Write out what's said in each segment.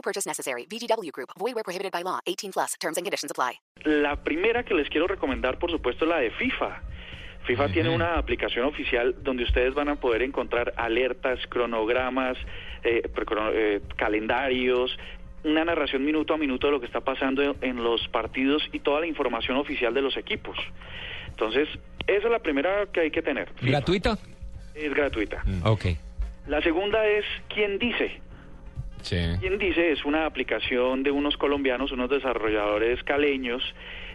No purchase necessary. VGW Group. Void where prohibited by law. 18 plus. Terms and conditions apply. La primera que les quiero recomendar, por supuesto, es la de FIFA. FIFA tiene una aplicación oficial donde ustedes van a poder encontrar alertas, cronogramas, eh, eh, calendarios, una narración minuto a minuto de lo que está pasando en los partidos y toda la información oficial de los equipos. Entonces, esa es la primera que hay que tener. FIFA. ¿Gratuita? Es gratuita. Ok. La segunda es ¿Quién dice? Sí. ¿Quién dice? Es una aplicación de unos colombianos, unos desarrolladores caleños,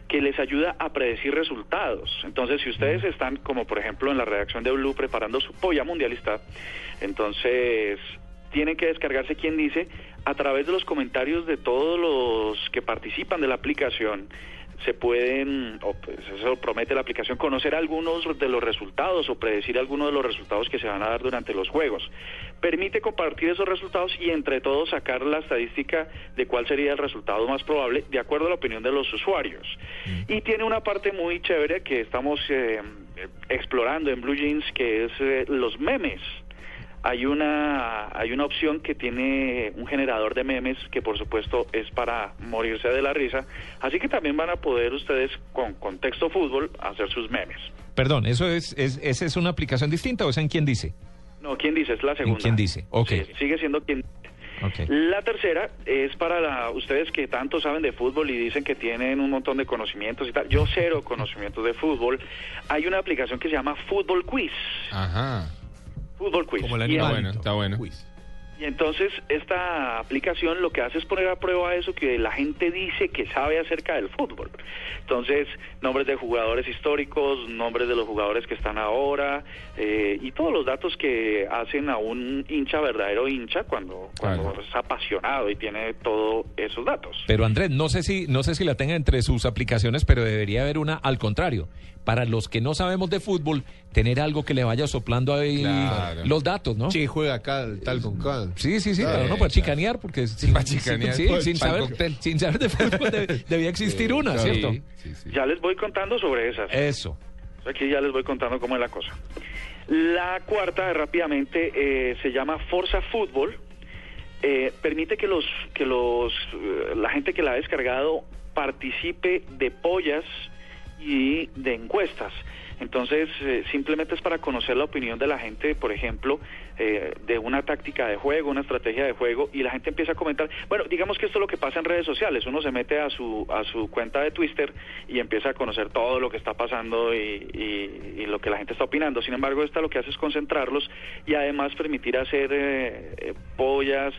que les ayuda a predecir resultados. Entonces, si ustedes están, como por ejemplo en la redacción de Blue, preparando su polla mundialista, entonces tienen que descargarse quién dice a través de los comentarios de todos los que participan de la aplicación se pueden, o pues eso promete la aplicación, conocer algunos de los resultados o predecir algunos de los resultados que se van a dar durante los juegos. Permite compartir esos resultados y entre todos sacar la estadística de cuál sería el resultado más probable de acuerdo a la opinión de los usuarios. Y tiene una parte muy chévere que estamos eh, eh, explorando en Blue Jeans, que es eh, los memes hay una hay una opción que tiene un generador de memes que por supuesto es para morirse de la risa así que también van a poder ustedes con contexto fútbol hacer sus memes Perdón, ¿eso es, es, ¿esa es una aplicación distinta o es en quién dice? no quién dice es la segunda quién dice? Ok. Sí, sigue siendo quien Ok. la tercera es para la- ustedes que tanto saben de fútbol y dicen que tienen un montón de conocimientos y tal. Yo cero conocimientos de fútbol. Hay una aplicación que se llama Fútbol Quiz. Ajá. Fútbol Quiz. Como el Y Está bueno, está bueno. Y entonces esta aplicación lo que hace es poner a prueba eso que la gente dice que sabe acerca del fútbol. Entonces, nombres de jugadores históricos, nombres de los jugadores que están ahora eh, y todos los datos que hacen a un hincha verdadero hincha cuando, cuando Claro. es apasionado y tiene todos esos datos. Pero Andrés, no sé si no sé si la tenga entre sus aplicaciones, pero debería haber una al contrario. Para los que no sabemos de fútbol, tener algo que le vaya soplando ahí Claro. los datos, ¿no? Sí, juega acá, tal con cual. Sí, sí, sí, Claro. pero no para chicanear, porque sin, para chicanear. sí, Pues, sin saber, sin saber de fútbol debía existir una, ¿cierto? Sí, sí. Ya les voy contando sobre esas. Eso. Aquí ya les voy contando cómo es la cosa. La cuarta, rápidamente, eh, se llama Forza Fútbol. Eh, permite que los que los eh, la gente que la ha descargado participe de pollas y de encuestas. Entonces, eh, simplemente es para conocer la opinión de la gente, por ejemplo, eh, de una táctica de juego, una estrategia de juego, y la gente empieza a comentar. Bueno, digamos que esto es lo que pasa en redes sociales. Uno se mete a su, a su cuenta de Twitter y empieza a conocer todo lo que está pasando y, y- y lo que la gente está opinando. Sin embargo, esta lo que hace es concentrarlos y además permitir hacer eh, eh, pollas.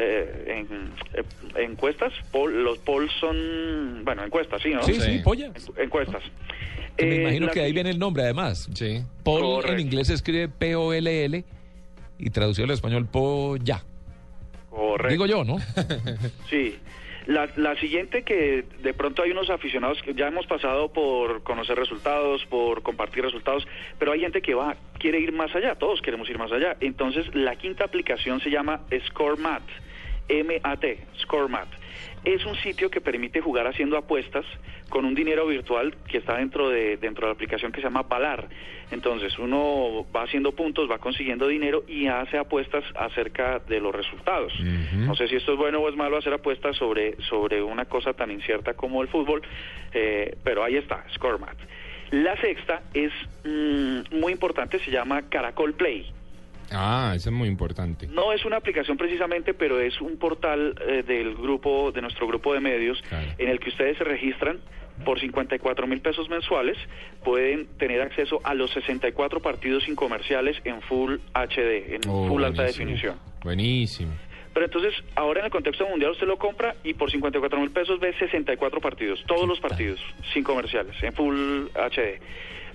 eh, en, eh, encuestas, Poll- los polls son, bueno, encuestas, sí, ¿no? Sí, sí, Sí. pollas. En- encuestas. Me Eh, imagino que ahí viene el nombre, además. Sí. Paul en inglés se escribe P-O-L-L y traducido al español Polla. Correcto. Digo yo, ¿no? Sí. La, la siguiente que de pronto hay unos aficionados que ya hemos pasado por conocer resultados, por compartir resultados, pero hay gente que va quiere ir más allá, todos queremos ir más allá. Entonces, la quinta aplicación se llama ScoreMat, M-A-T, ScoreMat. Es un sitio que permite jugar haciendo apuestas con un dinero virtual que está dentro de dentro de la aplicación que se llama Balar. Entonces, uno va haciendo puntos, va consiguiendo dinero y hace apuestas acerca de los resultados. No sé si esto es bueno o es malo hacer apuestas sobre, sobre una cosa tan incierta como el fútbol, eh, pero ahí está, ScoreMat. La sexta es mm, muy importante, se llama Caracol Play. Ah, eso es muy importante. No es una aplicación precisamente, pero es un portal eh, del grupo, de nuestro grupo de medios, Claro. en el que ustedes se registran por 54 mil pesos mensuales, pueden tener acceso a los 64 partidos sin comerciales en Full HD, en Oh, Full Alta. Definición. Buenísimo. Pero entonces, ahora en el contexto mundial usted lo compra y por 54 mil pesos ve 64 partidos, todos los partidos, sin comerciales, en Full HD.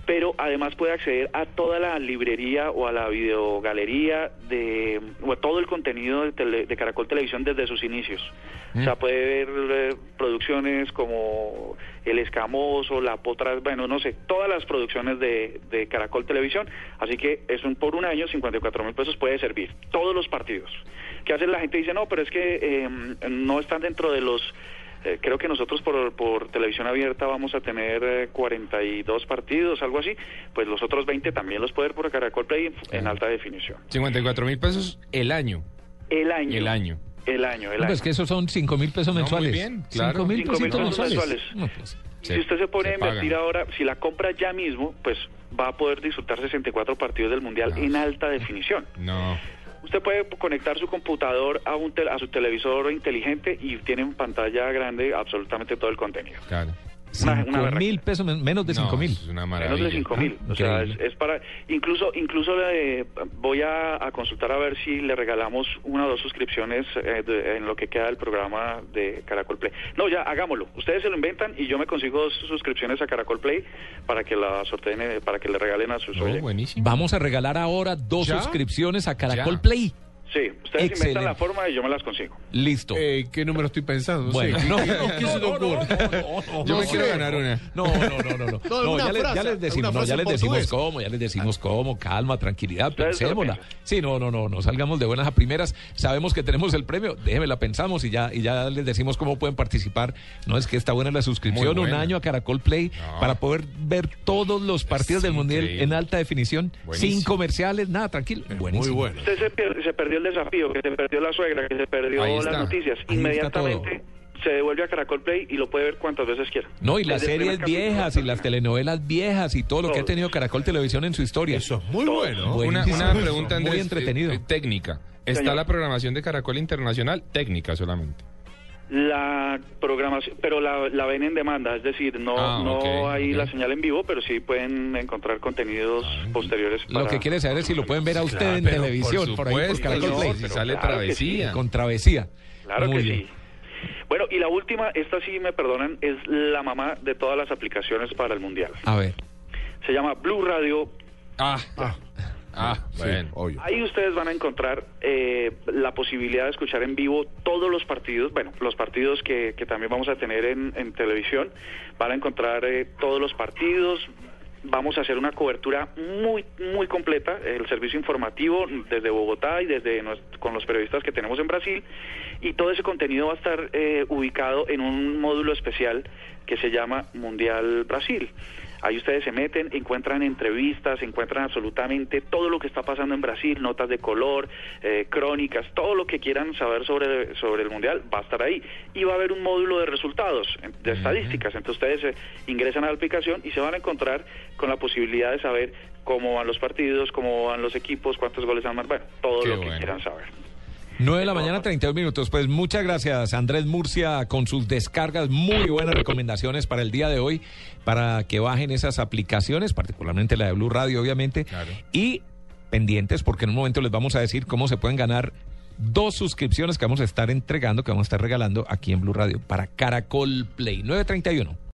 Pero además puede acceder a toda la librería o a la videogalería de o a todo el contenido de, tele- de Caracol Televisión desde sus inicios. O sea, puede ver eh, producciones como El Escamoso, La Potra, bueno, no sé, todas las producciones de, de Caracol Televisión. Así que es un por un año, 54 mil pesos puede servir. Todos los partidos. ¿Qué hace la gente? Dice, no, pero es que eh, no están dentro de los eh, creo que nosotros por, por televisión abierta vamos a tener eh, 42 partidos, algo así. Pues los otros 20 también los puede ver por Caracol Play en, en alta definición. 54 mil pesos el año. El año. El año. El año, el No, año. pues que esos son 5 mil pesos No, muy mensuales. bien, claro. 5 mil Cinco mil pesitos pesos mensuales. mensuales. No, pues, Se- si usted se pone a pagan. invertir ahora, si la compra ya mismo, pues va a poder disfrutar 64 partidos del Mundial No. en alta definición. No. Usted puede conectar su computador a, un tel- a su televisor inteligente y tiene en pantalla grande absolutamente todo el contenido. Claro. Una- una 5 berraquera. mil pesos, men- menos de 5 No, mil. Es una Menos de 5 mil. Ah, o sea, es, para. Incluso, incluso le- voy a, a consultar a ver si le regalamos una o dos suscripciones eh, de- en lo que queda del programa de Caracol Play. No, ya, hagámoslo. Ustedes se lo inventan y yo me consigo dos suscripciones a Caracol Play para que la sorteen, eh, para que le regalen a sus No. Vamos a regalar ahora dos ¿Ya? suscripciones a Caracol Ya. Play. Sí, ustedes Excelente. inventan la forma y yo me las consigo. Listo. Eh, ¿Qué número estoy pensando? No Bueno, no, ¿Qué, no, qué se te no, ocurre? Yo me quiero ganar una. No, no, no, no, no. Ya, les, ya frase, les decimos, no, ya les decimos cómo, ya les decimos cómo, calma, tranquilidad, pensémosla. Sí, no, no, no, no salgamos de buenas a primeras. Sabemos que tenemos el premio, déjeme la pensamos y ya, y ya les decimos cómo pueden participar. No es que está buena la suscripción, Muy un año a Caracol Play No. para poder ver todos los partidos del Mundial en alta definición, Buenísimo. sin comerciales, nada, tranquilo. Muy Buenísimo. bueno. Usted se, se perdió el desafío, que se perdió la suegra, que se perdió Ahí las está. noticias. Inmediatamente se devuelve a Caracol Play y lo puede ver cuantas veces quiera. No, y las Desde series capítulo viejas y las telenovelas viejas y todo lo que ha tenido Caracol Televisión en su historia. Eso es muy Todo. bueno. Una, pregunta, Muy Andrés, entretenido. eh, técnica. ¿Está Señor. la programación de Caracol Internacional? Técnica solamente. La programación, pero la, la ven en demanda, es decir, no, Ah, no hay ok. la señal en vivo, pero sí pueden encontrar contenidos posteriores. Lo para- que quiere saber es si lo pueden ver a usted Claro, en televisión, por por, ahí por Caracol no, Play. si pero sale claro travesía. Con travesía. Claro Muy que bien. sí. Bueno, y la última, esta sí me perdonan, es la mamá de todas las aplicaciones para el Mundial. A ver. Se llama Blue Radio. Ah, ah, Sí, bueno. obvio. Ahí ustedes van a encontrar eh, la posibilidad de escuchar en vivo todos los partidos, bueno, los partidos que, que también vamos a tener en, en televisión. Van a encontrar eh, todos los partidos. Vamos a hacer una cobertura muy, muy completa, el servicio informativo desde Bogotá y desde con los periodistas que tenemos en Brasil. Y todo ese contenido va a estar eh, ubicado en un módulo especial que se llama Mundial Brasil. Ahí ustedes se meten, encuentran entrevistas, encuentran absolutamente todo lo que está pasando en Brasil, notas de color, eh, crónicas, todo lo que quieran saber sobre, sobre el Mundial va a estar ahí. Y va a haber un módulo de resultados, de estadísticas. Entonces ustedes eh, ingresan a la aplicación y se van a encontrar con la posibilidad de saber cómo van los partidos, cómo van los equipos, cuántos goles han marcado, bueno, todo Qué lo que bueno. quieran saber. 9 de la mañana, 32 minutos. Pues muchas gracias, Andrés Murcia, con sus descargas. Muy buenas recomendaciones para el día de hoy, para que bajen esas aplicaciones, particularmente la de Blue Radio, obviamente. Claro. Y pendientes, porque en un momento les vamos a decir cómo se pueden ganar dos suscripciones que vamos a estar entregando, que vamos a estar regalando aquí en Blue Radio para Caracol Play. 931.